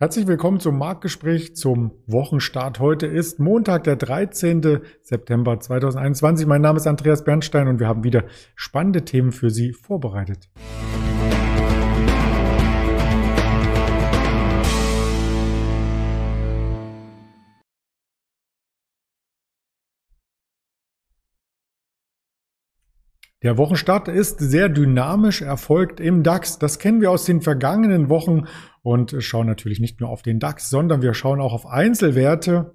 Herzlich willkommen zum Marktgespräch zum Wochenstart. Heute ist Montag, der 13. September 2021. Mein Name ist Andreas Bernstein und wir haben wieder spannende Themen für Sie vorbereitet. Der Wochenstart ist sehr dynamisch erfolgt im DAX. Das kennen wir aus den vergangenen Wochen und schauen natürlich nicht nur auf den DAX, sondern wir schauen auch auf Einzelwerte.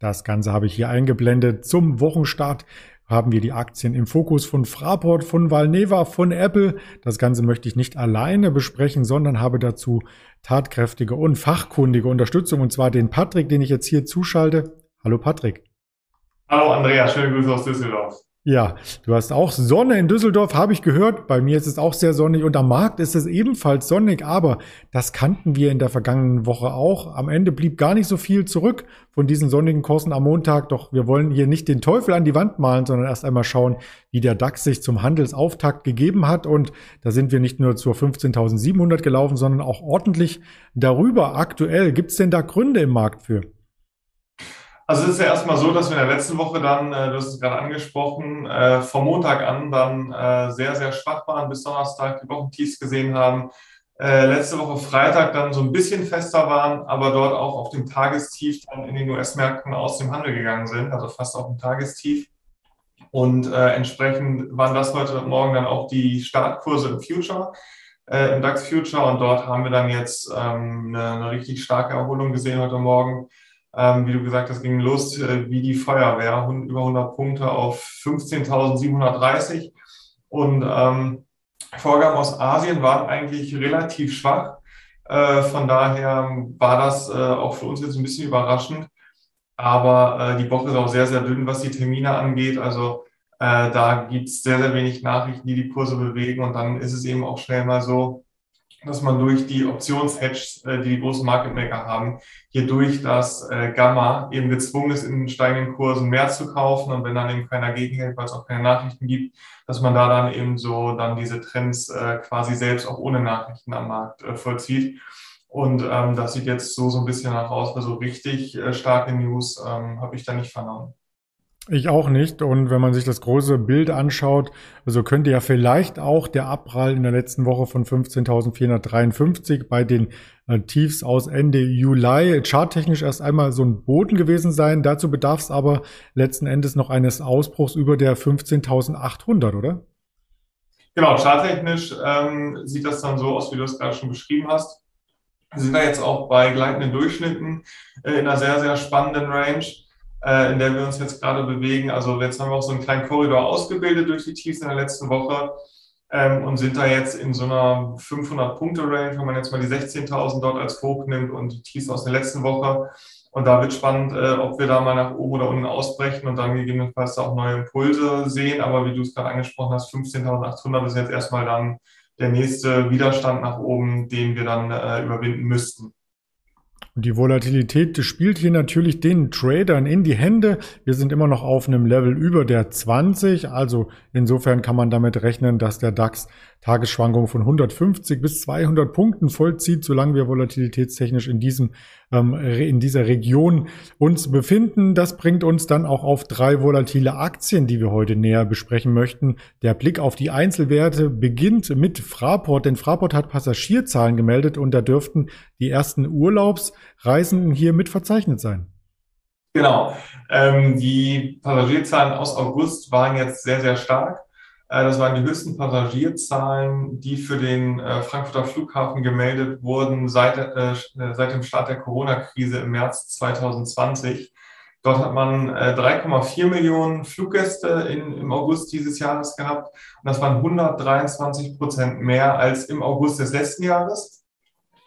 Das Ganze habe ich hier eingeblendet. Zum Wochenstart haben wir die Aktien im Fokus von Fraport, von Valneva, von Apple. Das Ganze möchte ich nicht alleine besprechen, sondern habe dazu tatkräftige und fachkundige Unterstützung und zwar den Patrick, den ich jetzt hier zuschalte. Hallo Patrick. Hallo Andrea, schöne Grüße aus Düsseldorf. Ja, du hast auch Sonne in Düsseldorf, habe ich gehört. Bei mir ist es auch sehr sonnig und am Markt ist es ebenfalls sonnig, aber das kannten wir in der vergangenen Woche auch. Am Ende blieb gar nicht so viel zurück von diesen sonnigen Kursen am Montag. Doch wir wollen hier nicht den Teufel an die Wand malen, sondern erst einmal schauen, wie der DAX sich zum Handelsauftakt gegeben hat. Und da sind wir nicht nur zur 15.700 gelaufen, sondern auch ordentlich darüber. Aktuell gibt es denn da Gründe im Markt für? Also es ist ja erstmal so, dass wir in der letzten Woche dann, äh, du hast es gerade angesprochen, äh, vom Montag an dann äh, sehr, sehr schwach waren, bis Donnerstag die Wochentiefs gesehen haben. Letzte Woche Freitag dann so ein bisschen fester waren, aber dort auch auf dem Tagestief dann in den US-Märkten aus dem Handel gegangen sind, also fast auf dem Tagestief. Und entsprechend waren das heute Morgen dann auch die Startkurse im Future, im DAX Future. Und dort haben wir dann jetzt ähm, eine richtig starke Erholung gesehen heute Morgen ähm, wie du gesagt hast, ging los äh, wie die Feuerwehr, über 100 Punkte auf 15.730. Und ähm, Vorgaben aus Asien waren eigentlich relativ schwach. Äh, von daher war das äh, auch für uns jetzt ein bisschen überraschend. Aber äh, die Woche ist auch sehr, sehr dünn, was die Termine angeht. Also äh, da gibt es sehr, sehr wenig Nachrichten, die die Kurse bewegen. Und dann ist es eben auch schnell mal so, dass man durch die Optionshedge, äh, die die großen Market Maker haben, hier durch das äh, Gamma eben gezwungen ist, in steigenden Kursen mehr zu kaufen. Und wenn dann eben keiner gegenhält, weil es auch keine Nachrichten gibt, dass man da dann eben so dann diese Trends äh, quasi selbst auch ohne Nachrichten am Markt vollzieht. Und ähm, das sieht jetzt so, so ein bisschen nach aus, weil so richtig starke News ähm, habe ich da nicht vernommen. Ich auch nicht. Und wenn man sich das große Bild anschaut, also könnte ja vielleicht auch der Abprall in der letzten Woche von 15.453 bei den äh, Tiefs aus Ende Juli charttechnisch erst einmal so ein Boden gewesen sein. Dazu bedarf es aber letzten Endes noch eines Ausbruchs über der 15.800, oder? Genau, charttechnisch ähm, sieht das dann so aus, wie du es gerade schon beschrieben hast. Wir sind da jetzt auch bei gleitenden Durchschnitten äh, in einer sehr, sehr spannenden Range in der wir uns jetzt gerade bewegen. Also jetzt haben wir auch so einen kleinen Korridor ausgebildet durch die Tiefs in der letzten Woche ähm, und sind da jetzt in so einer 500-Punkte-Range, wenn man jetzt mal die 16.000 dort als Hoch nimmt und die Tiefs aus der letzten Woche. Und da wird spannend, äh, ob wir da mal nach oben oder unten ausbrechen und dann gegebenenfalls auch neue Impulse sehen. Aber wie du es gerade angesprochen hast, 15.800 ist jetzt erstmal dann der nächste Widerstand nach oben, den wir dann äh, überwinden müssten. Und die Volatilität spielt hier natürlich den Tradern in die Hände. Wir sind immer noch auf einem Level über der 20. Also insofern kann man damit rechnen, dass der DAX Tagesschwankungen von 150 bis 200 Punkten vollzieht, solange wir volatilitätstechnisch in diesem ähm, in dieser Region uns befinden. Das bringt uns dann auch auf drei volatile Aktien, die wir heute näher besprechen möchten. Der Blick auf die Einzelwerte beginnt mit Fraport, denn Fraport hat Passagierzahlen gemeldet und da dürften die ersten Urlaubsreisenden hier mit verzeichnet sein. Genau. Ähm, die Passagierzahlen aus August waren jetzt sehr, sehr stark. Äh, das waren die höchsten Passagierzahlen, die für den äh, Frankfurter Flughafen gemeldet wurden seit, äh, seit dem Start der Corona-Krise im März 2020. Dort hat man 3,4 Millionen Fluggäste in, im August dieses Jahres gehabt. Und das waren 123 Prozent mehr als im August des letzten Jahres.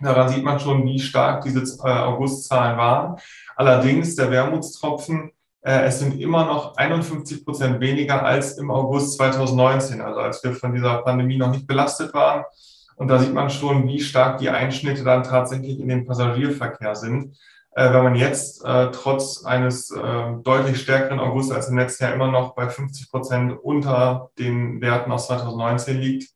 Daran sieht man schon, wie stark diese Augustzahlen waren. Allerdings der Wermutstropfen, es sind immer noch 51 Prozent weniger als im August 2019, also als wir von dieser Pandemie noch nicht belastet waren. Und da sieht man schon, wie stark die Einschnitte dann tatsächlich in den Passagierverkehr sind. Äh, wenn man jetzt äh, trotz eines deutlich stärkeren August als im letzten Jahr immer noch bei 50 Prozent unter den Werten aus 2019 liegt.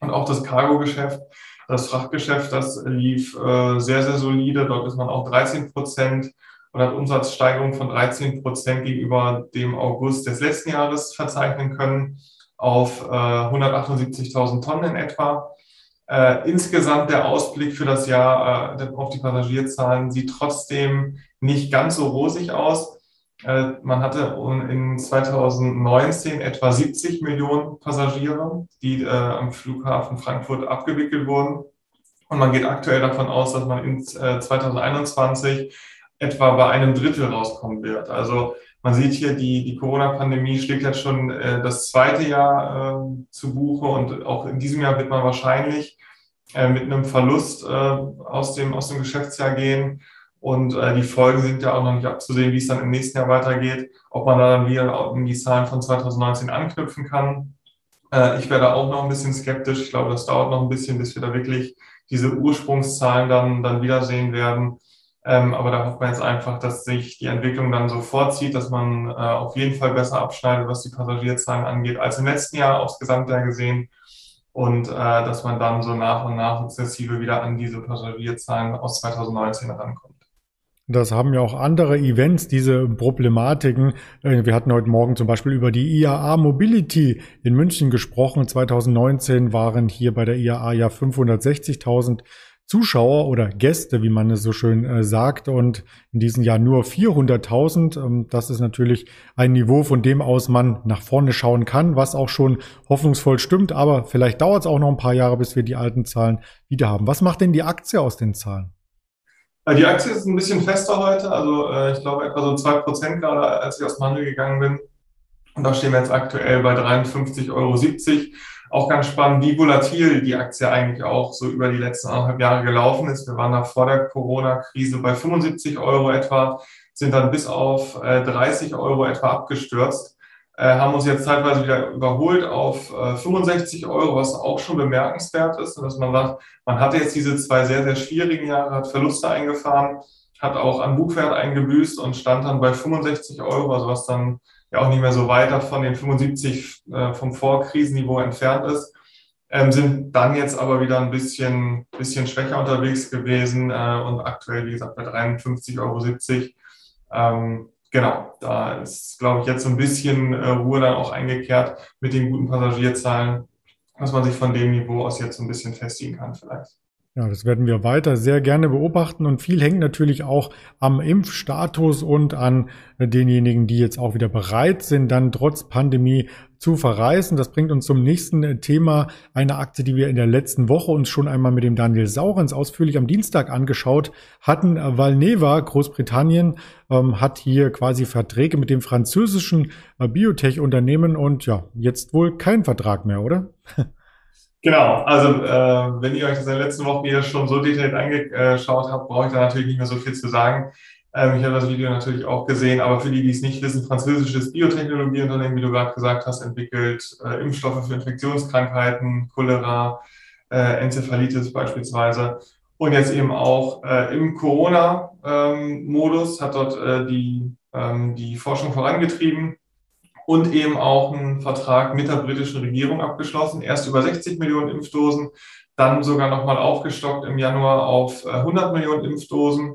Und auch das Cargo-Geschäft Das Frachtgeschäft, das lief äh, sehr, sehr solide. Dort ist man auch 13 Prozent und hat Umsatzsteigerung von 13 Prozent gegenüber dem August des letzten Jahres verzeichnen können auf äh, 178.000 Tonnen in etwa. Äh, insgesamt der Ausblick für das Jahr äh, auf die Passagierzahlen sieht trotzdem nicht ganz so rosig aus. Äh, man hatte in 2019 etwa 70 Millionen Passagiere, die äh, am Flughafen Frankfurt abgewickelt wurden. Und man geht aktuell davon aus, dass man in 2021 äh, etwa bei einem Drittel rauskommen wird. Also man sieht hier, die, die Corona-Pandemie schlägt jetzt schon äh, das zweite Jahr äh, zu Buche und auch in diesem Jahr wird man wahrscheinlich äh, mit einem Verlust äh, aus, dem, aus dem Geschäftsjahr gehen. Und äh, die Folgen sind ja auch noch nicht abzusehen, wie es dann im nächsten Jahr weitergeht, ob man da dann wieder in die Zahlen von 2019 anknüpfen kann. Äh, ich werde auch noch ein bisschen skeptisch. Ich glaube, das dauert noch ein bisschen, bis wir da wirklich diese Ursprungszahlen dann, dann wiedersehen werden. Ähm, aber da hofft man jetzt einfach, dass sich die Entwicklung dann so vorzieht, dass man äh, auf jeden Fall besser abschneidet, was die Passagierzahlen angeht, als im letzten Jahr aufs Gesamtjahr gesehen. Und äh, dass man dann so nach und nach sukzessive wieder an diese Passagierzahlen aus 2019 rankommt. Das haben ja auch andere Events, diese Problematiken. Äh, wir hatten heute Morgen zum Beispiel über die IAA Mobility in München gesprochen. 2019 waren hier bei der IAA ja 560.000 Zuschauer oder Gäste, wie man es so schön äh, sagt, und in diesem Jahr nur 400.000. Ähm, das ist natürlich ein Niveau, von dem aus man nach vorne schauen kann, was auch schon hoffnungsvoll stimmt. Aber vielleicht dauert es auch noch ein paar Jahre, bis wir die alten Zahlen wieder haben. Was macht denn die Aktie aus den Zahlen? Die Aktie ist ein bisschen fester heute, also äh, ich glaube etwa so zwei Prozent gerade, als ich aus dem Handel gegangen bin. Und da stehen wir jetzt aktuell bei 53,70 Euro. Auch ganz spannend, wie volatil die Aktie eigentlich auch so über die letzten anderthalb Jahre gelaufen ist. Wir waren da vor der Corona-Krise bei 75 Euro etwa, sind dann bis auf 30 äh, Euro etwa abgestürzt, äh, haben uns jetzt zeitweise wieder überholt auf 65 äh, Euro, was auch schon bemerkenswert ist, dass man sagt, man hatte jetzt diese zwei sehr, sehr schwierigen Jahre, hat Verluste eingefahren, hat auch an Buchwert eingebüßt und stand dann bei 65 Euro, also was dann ja auch nicht mehr so weit von den 75 äh, vom Vorkrisenniveau entfernt ist, ähm, sind dann jetzt aber wieder ein bisschen, bisschen schwächer unterwegs gewesen äh, und aktuell, wie gesagt, bei 53,70 Euro. Ähm, genau, da ist, glaube ich, jetzt so ein bisschen äh, Ruhe dann auch eingekehrt mit den guten Passagierzahlen, dass man sich von dem Niveau aus jetzt so ein bisschen festigen kann vielleicht. Ja, das werden wir weiter sehr gerne beobachten und viel hängt natürlich auch am Impfstatus und an denjenigen, die jetzt auch wieder bereit sind, dann trotz Pandemie zu verreisen. Das bringt uns zum nächsten Thema, eine Aktie, die wir in der letzten Woche uns schon einmal mit dem Daniel Saurens ausführlich am Dienstag angeschaut hatten. Valneva, Großbritannien, ähm, hat hier quasi Verträge mit dem französischen äh, Biotech-Unternehmen und ja, jetzt wohl kein Vertrag mehr, oder? Genau, also äh, wenn ihr euch das in der letzten Woche hier schon so detailliert angeschaut habt, brauche ich da natürlich nicht mehr so viel zu sagen. Ähm, ich habe das Video natürlich auch gesehen, aber für die, die es nicht wissen, französisches Biotechnologieunternehmen, wie du gerade gesagt hast, entwickelt äh, Impfstoffe für Infektionskrankheiten, Cholera, äh, Enzephalitis beispielsweise. Und jetzt eben auch äh, im Corona-Modus ähm, hat dort äh, die, ähm, die Forschung vorangetrieben und eben auch einen Vertrag mit der britischen Regierung abgeschlossen. Erst über 60 Millionen Impfdosen, dann sogar nochmal aufgestockt im Januar auf 100 äh, Millionen Impfdosen.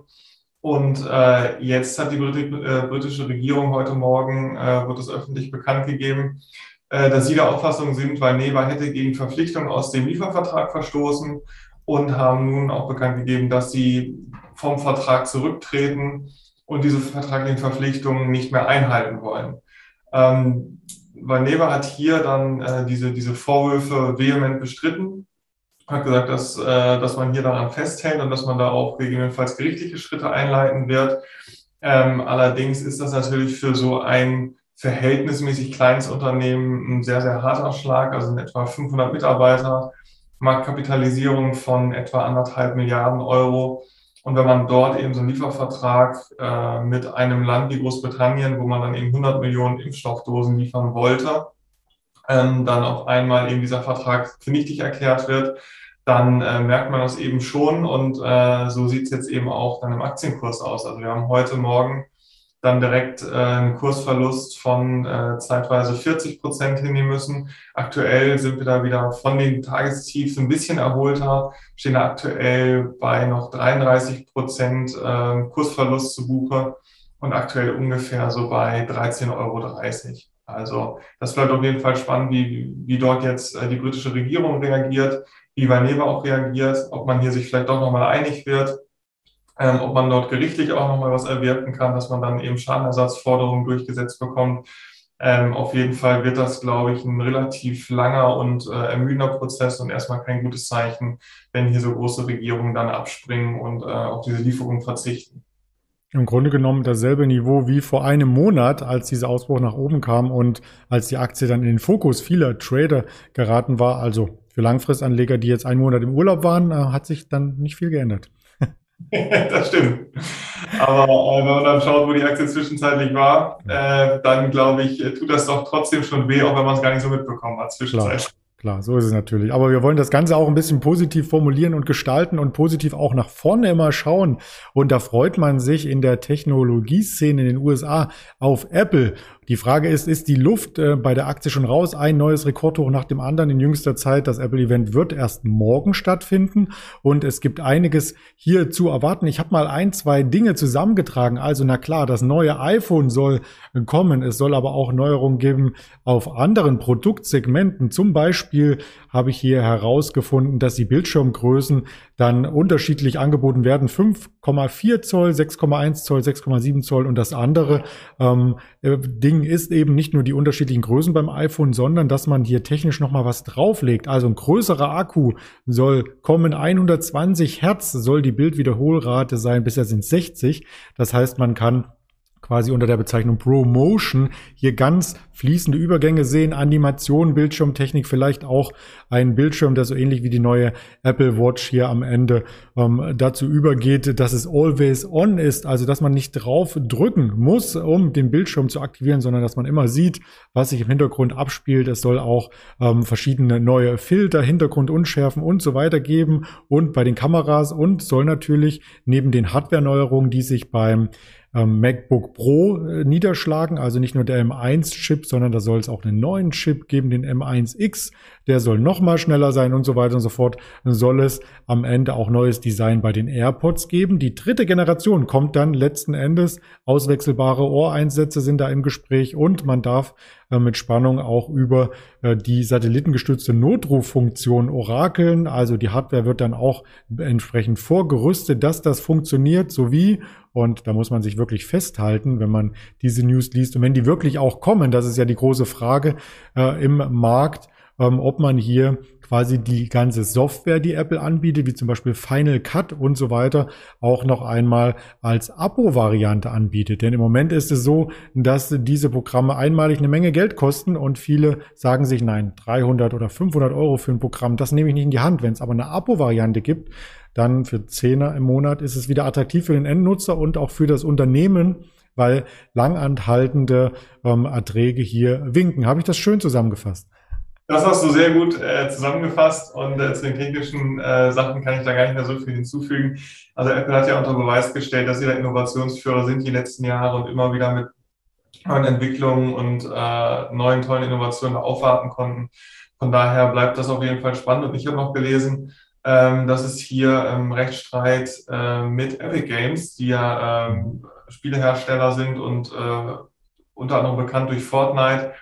Und äh, jetzt hat die äh, britische Regierung heute Morgen, äh, wird es öffentlich bekannt gegeben, äh, dass sie der Auffassung sind, weil Neva hätte gegen Verpflichtungen aus dem Liefervertrag verstoßen und haben nun auch bekannt gegeben, dass sie vom Vertrag zurücktreten und diese vertraglichen Verpflichtungen nicht mehr einhalten wollen. Ähm, Vaneva hat hier dann äh, diese, diese Vorwürfe vehement bestritten, hat gesagt, dass, äh, dass man hier daran festhält und dass man da auch gegebenenfalls gerichtliche Schritte einleiten wird. Ähm, allerdings ist das natürlich für so ein verhältnismäßig kleines Unternehmen ein sehr, sehr harter Schlag, also in etwa 500 Mitarbeiter, Marktkapitalisierung von etwa anderthalb Milliarden Euro. Und wenn man dort eben so einen Liefervertrag äh, mit einem Land wie Großbritannien, wo man dann eben 100 Millionen Impfstoffdosen liefern wollte, ähm, dann auf einmal eben dieser Vertrag für nichtig erklärt wird, dann äh, merkt man das eben schon und äh, so sieht es jetzt eben auch dann im Aktienkurs aus. Also wir haben heute Morgen dann direkt äh, einen Kursverlust von äh, zeitweise 40 Prozent hinnehmen müssen. Aktuell sind wir da wieder von den Tagestiefs ein bisschen erholter, stehen aktuell bei noch 33 Prozent äh, Kursverlust zu Buche und aktuell ungefähr so bei 13,30 Euro. Also das bleibt auf jeden Fall spannend, wie, wie dort jetzt äh, die britische Regierung reagiert, wie Vaneva auch reagiert, ob man hier sich vielleicht doch nochmal einig wird ähm, ob man dort gerichtlich auch nochmal was erwirken kann, dass man dann eben Schadenersatzforderungen durchgesetzt bekommt. Ähm, auf jeden Fall wird das, glaube ich, ein relativ langer und äh, ermüdender Prozess und erstmal kein gutes Zeichen, wenn hier so große Regierungen dann abspringen und äh, auf diese Lieferung verzichten. Im Grunde genommen dasselbe Niveau wie vor einem Monat, als dieser Ausbruch nach oben kam und als die Aktie dann in den Fokus vieler Trader geraten war. Also für Langfristanleger, die jetzt einen Monat im Urlaub waren, äh, hat sich dann nicht viel geändert. das stimmt. Aber äh, wenn man dann schaut, wo die Aktie zwischenzeitlich war, äh, dann glaube ich, tut das doch trotzdem schon weh, auch wenn man es gar nicht so mitbekommen hat zwischenzeitlich. Klar. So ist es natürlich. Aber wir wollen das Ganze auch ein bisschen positiv formulieren und gestalten und positiv auch nach vorne immer schauen. Und da freut man sich in der Technologieszene in den USA auf Apple. Die Frage ist, ist die Luft äh, bei der Aktie schon raus? Ein neues Rekordhoch nach dem anderen in jüngster Zeit. Das Apple-Event wird erst morgen stattfinden und es gibt einiges hier zu erwarten. Ich habe mal ein, zwei Dinge zusammengetragen. Also na klar, das neue iPhone soll kommen. Es soll aber auch Neuerungen geben auf anderen Produktsegmenten. Zum Beispiel habe ich hier herausgefunden, dass die Bildschirmgrößen dann unterschiedlich angeboten werden. 5,4 Zoll, 6,1 Zoll, 6,7 Zoll und das andere ähm, äh, Ding ist eben nicht nur die unterschiedlichen Größen beim iPhone, sondern dass man hier technisch nochmal was drauflegt. Also ein größerer Akku soll kommen, 120 Hertz soll die Bildwiederholrate sein, bisher sind 60. Das heißt, man kann quasi unter der Bezeichnung ProMotion hier ganz fließende Übergänge sehen, Animation, Bildschirmtechnik, vielleicht auch ein Bildschirm, der so ähnlich wie die neue Apple Watch hier am Ende ähm, dazu übergeht, dass es always on ist, also dass man nicht drauf drücken muss, um den Bildschirm zu aktivieren, sondern dass man immer sieht, was sich im Hintergrund abspielt. Es soll auch ähm, verschiedene neue Filter, Hintergrundunschärfen und so weiter geben und bei den Kameras und soll natürlich neben den Hardware-Neuerungen, die sich beim ähm, MacBook Pro äh, niederschlagen. Also nicht nur der M1-Chip, sondern da soll es auch einen neuen Chip geben, den M1X. Der soll noch mal schneller sein und so weiter und so fort. Dann soll es am Ende auch neues Design bei den AirPods geben. Die dritte Generation kommt dann letzten Endes. Auswechselbare Ohreinsätze sind da im Gespräch und man darf äh, mit Spannung auch über äh, die satellitengestützte Notruffunktion orakeln. Also die Hardware wird dann auch entsprechend vorgerüstet, dass das funktioniert, sowie und da muss man sich wirklich festhalten, wenn man diese News liest und wenn die wirklich auch kommen, das ist ja die große Frage äh, im Markt, ähm, ob man hier quasi die ganze Software, die Apple anbietet, wie zum Beispiel Final Cut und so weiter, auch noch einmal als Abo-Variante anbietet. Denn im Moment ist es so, dass diese Programme einmalig eine Menge Geld kosten und viele sagen sich, nein, 300 oder 500 Euro für ein Programm, das nehme ich nicht in die Hand. Wenn es aber eine Abo-Variante gibt, dann für Zehner im Monat ist es wieder attraktiv für den Endnutzer und auch für das Unternehmen, weil langanhaltende ähm, Erträge hier winken. Habe ich das schön zusammengefasst? Das hast du sehr gut äh, zusammengefasst und äh, zu den technischen äh, Sachen kann ich da gar nicht mehr so viel hinzufügen. Also Apple hat ja unter Beweis gestellt, dass sie der Innovationsführer sind die letzten Jahre und immer wieder mit neuen Entwicklungen und äh, neuen tollen Innovationen aufwarten konnten. Von daher bleibt das auf jeden Fall spannend. Und ich habe noch gelesen, ähm, dass es hier ähm, Rechtsstreit äh, mit Epic Games, die ja ähm, Spielehersteller sind und äh, unter anderem bekannt durch Fortnite,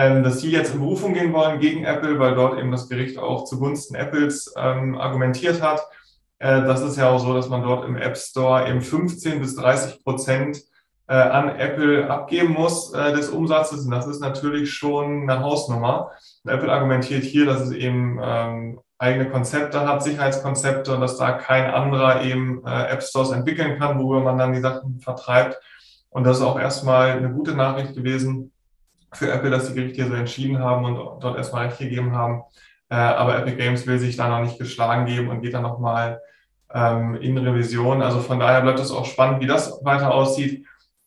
ähm, dass sie jetzt in Berufung gehen wollen gegen Apple, weil dort eben das Gericht auch zugunsten Apples ähm, argumentiert hat. Äh, das ist ja auch so, dass man dort im App Store eben 15 bis 30 Prozent äh, an Apple abgeben muss äh, des Umsatzes. Und das ist natürlich schon eine Hausnummer. Und Apple argumentiert hier, dass es eben ähm, eigene Konzepte hat, Sicherheitskonzepte und dass da kein anderer eben äh, App Stores entwickeln kann, worüber man dann die Sachen vertreibt. Und das ist auch erstmal eine gute Nachricht gewesen, für Apple, dass die Gerichte hier so entschieden haben und dort erstmal Recht gegeben haben. Äh, aber Epic Games will sich da noch nicht geschlagen geben und geht dann nochmal ähm, in Revision. Also von daher bleibt es auch spannend, wie das weiter aussieht.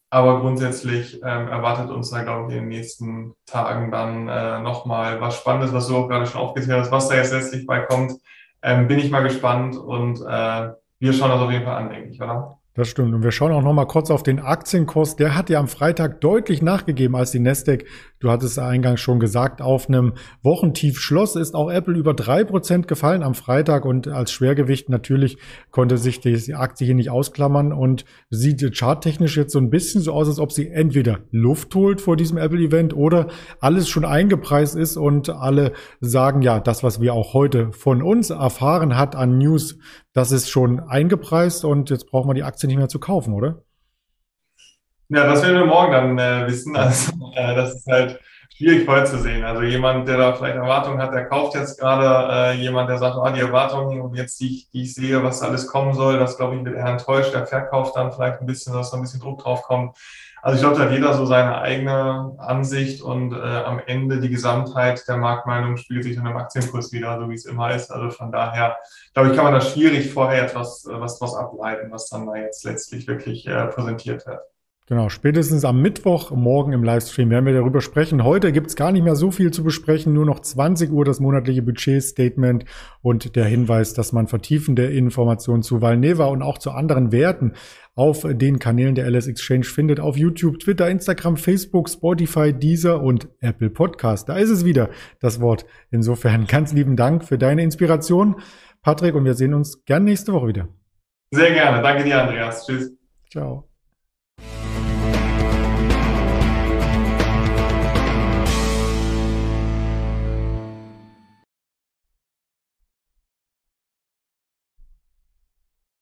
Aber grundsätzlich ähm, erwartet uns da, glaube ich, in den nächsten Tagen dann äh, nochmal was Spannendes, was du auch gerade schon aufgezählt hast, was da jetzt letztlich bei kommt. Ähm, bin ich mal gespannt und äh, wir schauen das auf jeden Fall an, denke ich, oder? Das stimmt. Und wir schauen auch noch mal kurz auf den Aktienkurs. Der hat ja am Freitag deutlich nachgegeben als die Nasdaq. Du hattest eingangs schon gesagt, auf einem Wochentief schloss ist auch Apple über drei Prozent gefallen am Freitag und als Schwergewicht natürlich konnte sich die Aktie hier nicht ausklammern und sieht charttechnisch jetzt so ein bisschen so aus, als ob sie entweder Luft holt vor diesem Apple-Event oder alles schon eingepreist ist und alle sagen, ja, das, was wir auch heute von uns erfahren hat an News, das ist schon eingepreist und jetzt brauchen wir die Aktie nicht mehr zu kaufen, oder? Ja, das werden wir morgen dann äh, wissen. Also, äh, das ist halt schwierig vorherzusehen. Also jemand, der da vielleicht Erwartungen hat, der kauft jetzt gerade. Äh, jemand, der sagt, ah, die Erwartungen und jetzt, die ich, die ich sehe, was alles kommen soll, das glaube ich wird eher enttäuscht. Der verkauft dann vielleicht ein bisschen, dass da ein bisschen Druck drauf kommt. Also ich glaube, da hat jeder so seine eigene Ansicht und äh, am Ende die Gesamtheit der Marktmeinung spielt sich in einem Aktienkurs wieder, so wie es immer ist. Also von daher, glaube ich, kann man da schwierig vorher etwas äh, was, was ableiten, was dann da jetzt letztlich wirklich äh, präsentiert wird. Genau, spätestens am Mittwoch, morgen im Livestream werden wir darüber sprechen. Heute gibt's gar nicht mehr so viel zu besprechen, nur noch 20 Uhr das monatliche Budgetstatement und der Hinweis, dass man vertiefende Informationen zu Valneva und auch zu anderen Werten auf den Kanälen der LS Exchange findet, auf YouTube, Twitter, Instagram, Facebook, Spotify, Deezer und Apple Podcast. Da ist es wieder, das Wort. Insofern ganz lieben Dank für deine Inspiration, Patrick, und wir sehen uns gern nächste Woche wieder. Sehr gerne. Danke dir, Andreas. Tschüss. Ciao.